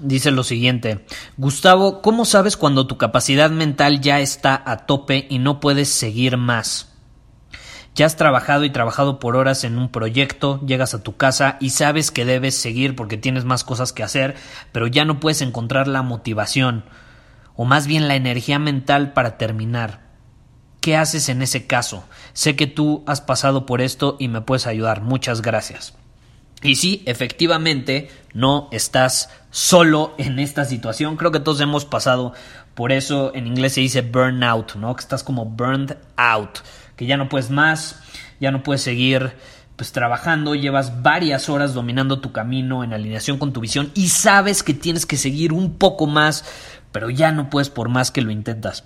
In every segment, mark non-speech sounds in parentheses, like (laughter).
Dice lo siguiente, Gustavo, ¿cómo sabes cuando tu capacidad mental ya está a tope y no puedes seguir más? Ya has trabajado y trabajado por horas en un proyecto, llegas a tu casa y sabes que debes seguir porque tienes más cosas que hacer, pero ya no puedes encontrar la motivación, o más bien la energía mental para terminar. ¿Qué haces en ese caso? Sé que tú has pasado por esto y me puedes ayudar. Muchas gracias. Y sí, efectivamente, no estás solo en esta situación. Creo que todos hemos pasado por eso. En inglés se dice burnout, ¿no? Que estás como burned out, que ya no puedes más, ya no puedes seguir pues trabajando, llevas varias horas dominando tu camino en alineación con tu visión y sabes que tienes que seguir un poco más, pero ya no puedes por más que lo intentas.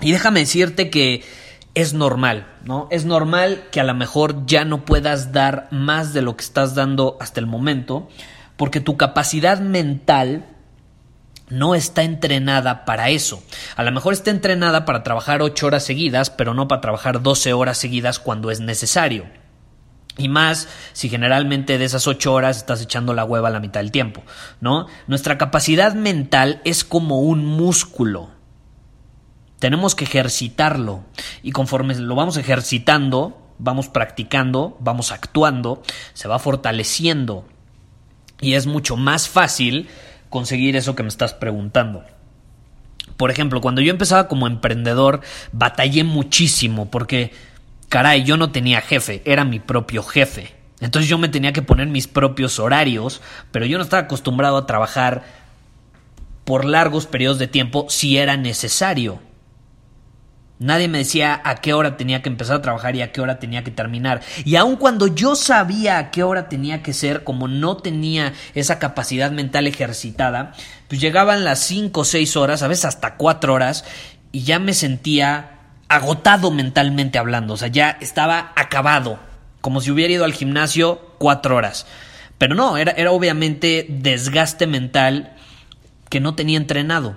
Y déjame decirte que es normal, ¿no? Es normal que a lo mejor ya no puedas dar más de lo que estás dando hasta el momento, porque tu capacidad mental no está entrenada para eso. A lo mejor está entrenada para trabajar 8 horas seguidas, pero no para trabajar 12 horas seguidas cuando es necesario. Y más si generalmente de esas 8 horas estás echando la hueva a la mitad del tiempo, ¿no? Nuestra capacidad mental es como un músculo. Tenemos que ejercitarlo y conforme lo vamos ejercitando, vamos practicando, vamos actuando, se va fortaleciendo y es mucho más fácil conseguir eso que me estás preguntando. Por ejemplo, cuando yo empezaba como emprendedor, batallé muchísimo porque, caray, yo no tenía jefe, era mi propio jefe. Entonces yo me tenía que poner mis propios horarios, pero yo no estaba acostumbrado a trabajar por largos periodos de tiempo si era necesario. Nadie me decía a qué hora tenía que empezar a trabajar y a qué hora tenía que terminar. Y aun cuando yo sabía a qué hora tenía que ser, como no tenía esa capacidad mental ejercitada, pues llegaban las 5 o 6 horas, a veces hasta 4 horas, y ya me sentía agotado mentalmente hablando. O sea, ya estaba acabado, como si hubiera ido al gimnasio 4 horas. Pero no, era, era obviamente desgaste mental que no tenía entrenado.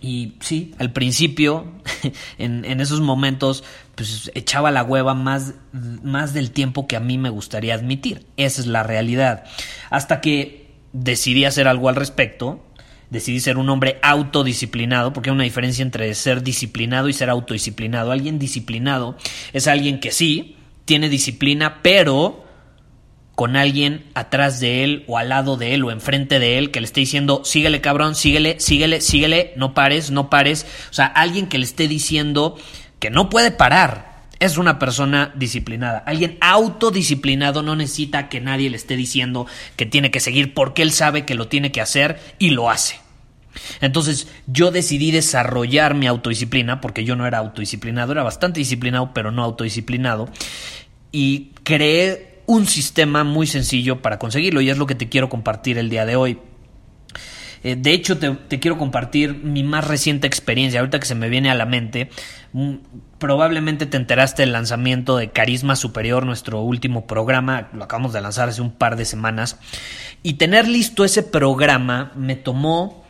Y sí, al principio, (laughs) en, en, esos momentos, pues echaba la hueva más, más del tiempo que a mí me gustaría admitir. Esa es la realidad. Hasta que decidí hacer algo al respecto. Decidí ser un hombre autodisciplinado, porque hay una diferencia entre ser disciplinado y ser autodisciplinado. Alguien disciplinado es alguien que sí, tiene disciplina, pero con alguien atrás de él o al lado de él o enfrente de él que le esté diciendo, síguele cabrón, síguele, síguele, síguele, no pares, no pares. O sea, alguien que le esté diciendo que no puede parar. Es una persona disciplinada. Alguien autodisciplinado no necesita que nadie le esté diciendo que tiene que seguir porque él sabe que lo tiene que hacer y lo hace. Entonces yo decidí desarrollar mi autodisciplina porque yo no era autodisciplinado, era bastante disciplinado pero no autodisciplinado y creé un sistema muy sencillo para conseguirlo y es lo que te quiero compartir el día de hoy. Eh, de hecho, te, quiero compartir mi más reciente experiencia, ahorita que se me viene a la mente. Mm, probablemente te enteraste del lanzamiento de Carisma Superior, nuestro último programa, lo acabamos de lanzar hace un par de semanas. Y tener listo ese programa me tomó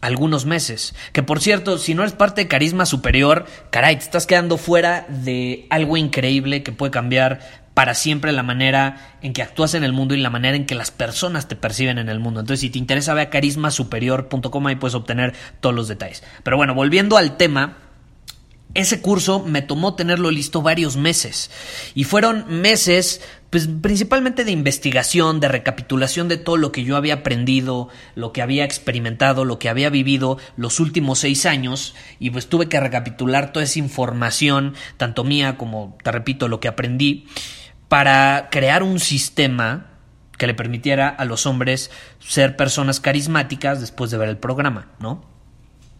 algunos meses. Que por cierto, si no eres parte de Carisma Superior, caray, te estás quedando fuera de algo increíble que puede cambiar para siempre la manera en que actúas en el mundo y la manera en que las personas te perciben en el mundo. Entonces, si te interesa, ve a carismasuperior.com y puedes obtener todos los detalles. Pero bueno, volviendo al tema, ese curso me tomó tenerlo listo varios meses. Y fueron meses, pues principalmente de investigación, de recapitulación de todo lo que yo había aprendido, lo que había experimentado, lo que había vivido los últimos seis años. Y pues tuve que recapitular toda esa información, tanto mía como, te repito, lo que aprendí, para crear un sistema que le permitiera a los hombres ser personas carismáticas después de ver el programa, ¿no?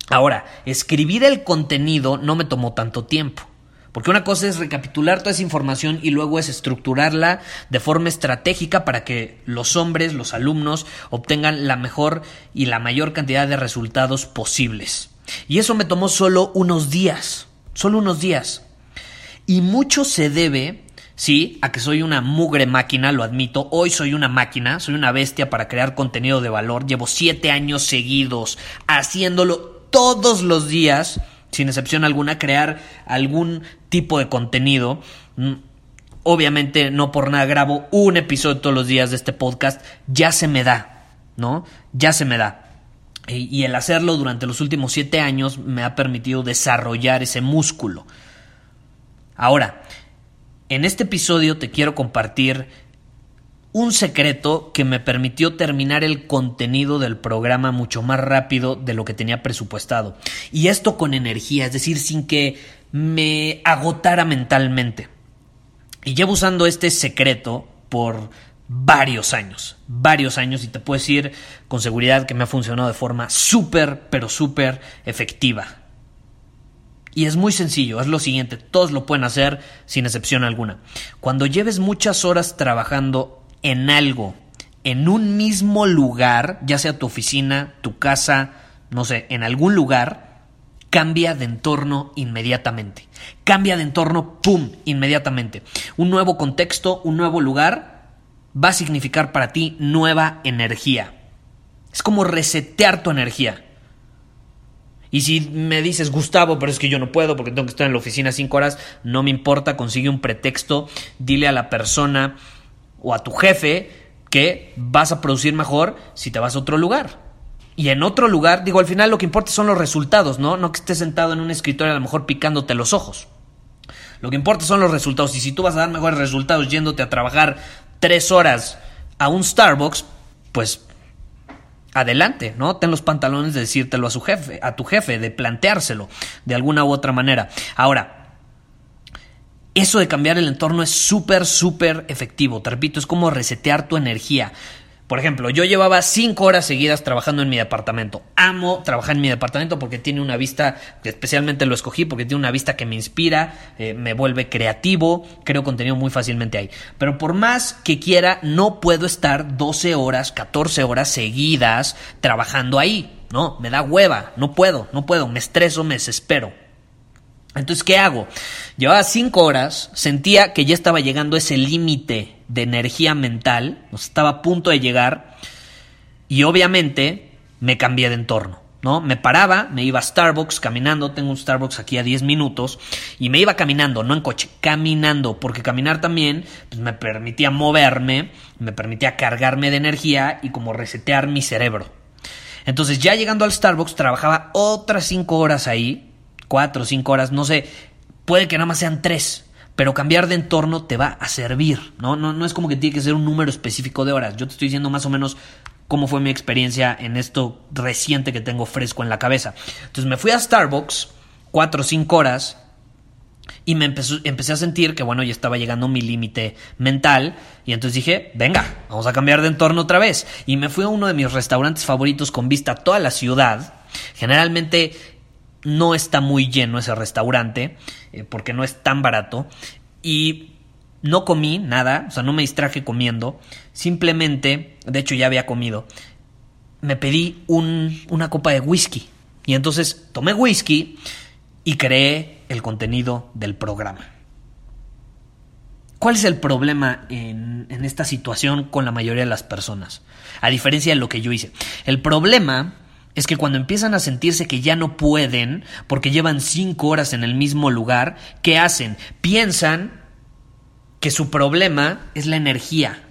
Ahora, escribir el contenido no me tomó tanto tiempo. Porque una cosa es recapitular toda esa información y luego es estructurarla de forma estratégica para que los hombres, los alumnos, obtengan la mejor y la mayor cantidad de resultados posibles. Y eso me tomó solo unos días, solo unos días. Y mucho se debe, sí, a que soy una mugre máquina, lo admito. Hoy soy una máquina, soy una bestia para crear contenido de valor. Llevo siete años seguidos haciéndolo todos los días, sin excepción alguna, crear algún tipo de contenido. Mm, obviamente no por nada grabo un episodio todos los días de este podcast, ya se me da, ¿no? Ya se me da. Y, el hacerlo durante los últimos siete años me ha permitido desarrollar ese músculo. Ahora, en este episodio te quiero compartir un secreto que me permitió terminar el contenido del programa mucho más rápido de lo que tenía presupuestado. Y esto con energía, es decir, sin que me agotara mentalmente. Y llevo usando este secreto por varios años, varios años y te puedo decir con seguridad que me ha funcionado de forma súper, pero súper efectiva. Y es muy sencillo, es lo siguiente, todos lo pueden hacer sin excepción alguna. Cuando lleves muchas horas trabajando en algo, en un mismo lugar, ya sea tu oficina, tu casa, no sé, en algún lugar, cambia de entorno inmediatamente. Cambia de entorno, ¡pum!, inmediatamente. Un nuevo contexto, un nuevo lugar, va a significar para ti nueva energía. Es como resetear tu energía. Y si me dices, Gustavo, pero es que yo no puedo porque tengo que estar en la oficina cinco horas, no me importa, consigue un pretexto, dile a la persona o a tu jefe que vas a producir mejor si te vas a otro lugar. Y en otro lugar, digo, al final lo que importa son los resultados, ¿no? No que estés sentado en un escritorio a lo mejor picándote los ojos. Lo que importa son los resultados. Y si tú vas a dar mejores resultados yéndote a trabajar tres horas a un Starbucks, pues adelante, ¿no? Ten los pantalones de decírtelo a su jefe, a tu jefe, de planteárselo de alguna u otra manera. Ahora, eso de cambiar el entorno es súper, súper efectivo. Te repito, es como resetear tu energía. Por ejemplo, yo llevaba cinco horas seguidas trabajando en mi departamento. Amo trabajar en mi departamento porque tiene una vista, especialmente lo escogí porque tiene una vista que me inspira, eh, me vuelve creativo, creo contenido muy fácilmente ahí. Pero por más que quiera, no puedo estar 12 horas, 14 horas seguidas trabajando ahí. No, me da hueva, no puedo, no puedo, me estreso, me desespero. Entonces, ¿qué hago? Llevaba cinco horas, sentía que ya estaba llegando ese límite de energía mental, estaba a punto de llegar, y obviamente me cambié de entorno. ¿no? Me paraba, me iba a Starbucks caminando, tengo un Starbucks aquí a 10 minutos, y me iba caminando, no en coche, caminando, porque caminar también pues, me permitía moverme, me permitía cargarme de energía y como resetear mi cerebro. Entonces ya llegando al Starbucks trabajaba otras cinco horas ahí, cuatro o cinco horas, no sé, puede que nada más sean tres, pero cambiar de entorno te va a servir, ¿no? No, no es como que tiene que ser un número específico de horas, yo te estoy diciendo más o menos cómo fue mi experiencia en esto reciente que tengo fresco en la cabeza. Entonces me fui a Starbucks, cuatro o cinco horas, y me empecé a sentir que, bueno, ya estaba llegando mi límite mental. Y entonces dije, venga, vamos a cambiar de entorno otra vez. Y me fui a uno de mis restaurantes favoritos con vista a toda la ciudad. Generalmente no está muy lleno ese restaurante eh, porque no es tan barato y no comí nada, o sea, no me distraje comiendo, simplemente, de hecho ya había comido, me pedí una copa de whisky y entonces tomé whisky y creé el contenido del programa. ¿Cuál es el problema en, esta situación con la mayoría de las personas? A diferencia de lo que yo hice. El problema es que cuando empiezan a sentirse que ya no pueden, porque llevan cinco horas en el mismo lugar, ¿qué hacen? Piensan que su problema es la energía.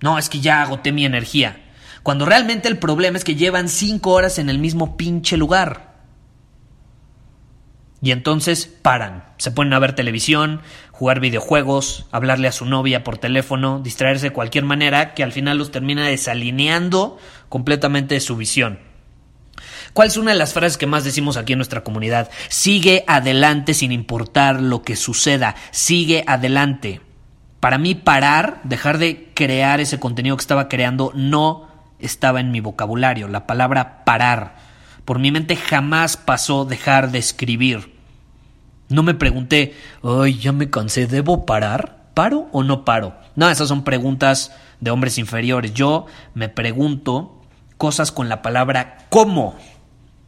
No, es que ya agoté mi energía. Cuando realmente el problema es que llevan cinco horas en el mismo pinche lugar. Y entonces paran, se ponen a ver televisión, jugar videojuegos, hablarle a su novia por teléfono, distraerse de cualquier manera que al final los termina desalineando completamente de su visión. ¿Cuál es una de las frases que más decimos aquí en nuestra comunidad? Sigue adelante sin importar lo que suceda, sigue adelante. Para mí parar, dejar de crear ese contenido que estaba creando, no estaba en mi vocabulario, la palabra parar. Por mi mente jamás pasó dejar de escribir. No me pregunté, ay, ya me cansé, ¿debo parar? ¿Paro o no paro? No, esas son preguntas de hombres inferiores. Yo me pregunto cosas con la palabra ¿cómo?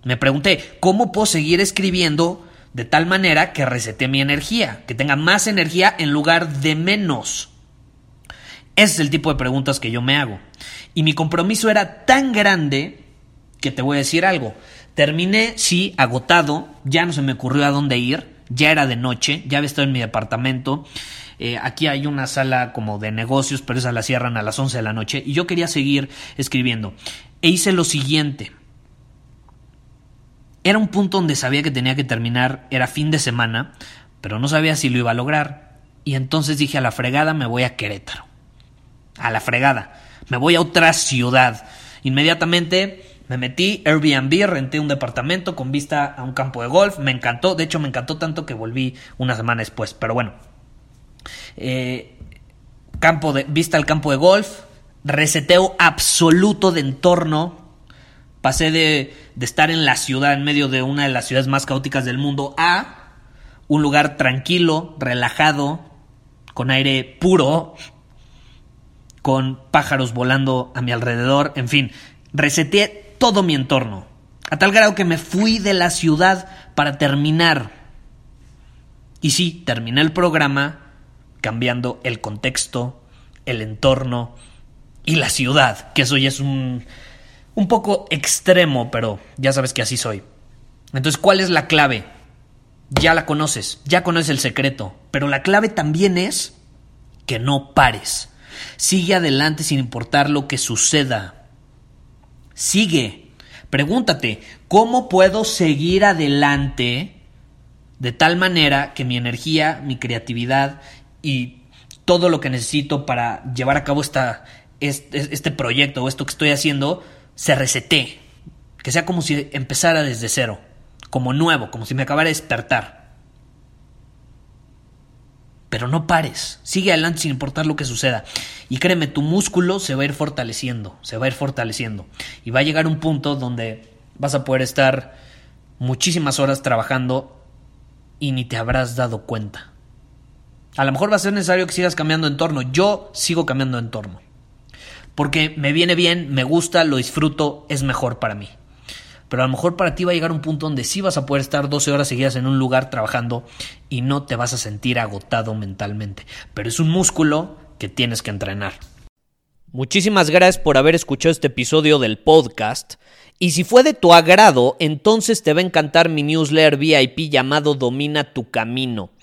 Me pregunté, ¿cómo puedo seguir escribiendo de tal manera que resete mi energía, que tenga más energía en lugar de menos? Ese es el tipo de preguntas que yo me hago. Y mi compromiso era tan grande que te voy a decir algo. Terminé, sí, agotado, ya no se me ocurrió a dónde ir, ya era de noche, ya había estado en mi departamento. Eh, aquí hay una sala como de negocios, pero esa la cierran a las 11 de la noche y yo quería seguir escribiendo. E hice lo siguiente. Era un punto donde sabía que tenía que terminar, era fin de semana, pero no sabía si lo iba a lograr. Y entonces dije a la fregada me voy a Querétaro. A la fregada. Me voy a otra ciudad. Inmediatamente me metí, Airbnb, renté un departamento con vista a un campo de golf, me encantó, de hecho me encantó tanto que volví una semana después, pero bueno. Eh, campo de, vista al campo de golf, reseteo absoluto de entorno, pasé de, de estar en la ciudad, en medio de una de las ciudades más caóticas del mundo, a un lugar tranquilo, relajado, con aire puro, con pájaros volando a mi alrededor, en fin, reseteé todo mi entorno, a tal grado que me fui de la ciudad para terminar. Y sí, terminé el programa cambiando el contexto, el entorno y la ciudad, que eso ya es un, un poco extremo, pero ya sabes que así soy. Entonces, ¿cuál es la clave? Ya la conoces, ya conoces el secreto, pero la clave también es que no pares. Sigue adelante sin importar lo que suceda. Sigue. Pregúntate, ¿cómo puedo seguir adelante de tal manera que mi energía, mi creatividad y todo lo que necesito para llevar a cabo esta, este, este proyecto o esto que estoy haciendo se resete? Que sea como si empezara desde cero, como nuevo, como si me acabara de despertar. Pero no pares, sigue adelante sin importar lo que suceda. Y créeme, tu músculo se va a ir fortaleciendo, se va a ir fortaleciendo. Y va a llegar un punto donde vas a poder estar muchísimas horas trabajando y ni te habrás dado cuenta. A lo mejor va a ser necesario que sigas cambiando de entorno. Yo sigo cambiando de entorno. Porque me viene bien, me gusta, lo disfruto, es mejor para mí pero a lo mejor para ti va a llegar un punto donde sí vas a poder estar 12 horas seguidas en un lugar trabajando y no te vas a sentir agotado mentalmente. Pero es un músculo que tienes que entrenar. Muchísimas gracias por haber escuchado este episodio del podcast. Y si fue de tu agrado, entonces te va a encantar mi newsletter VIP llamado Domina tu Camino.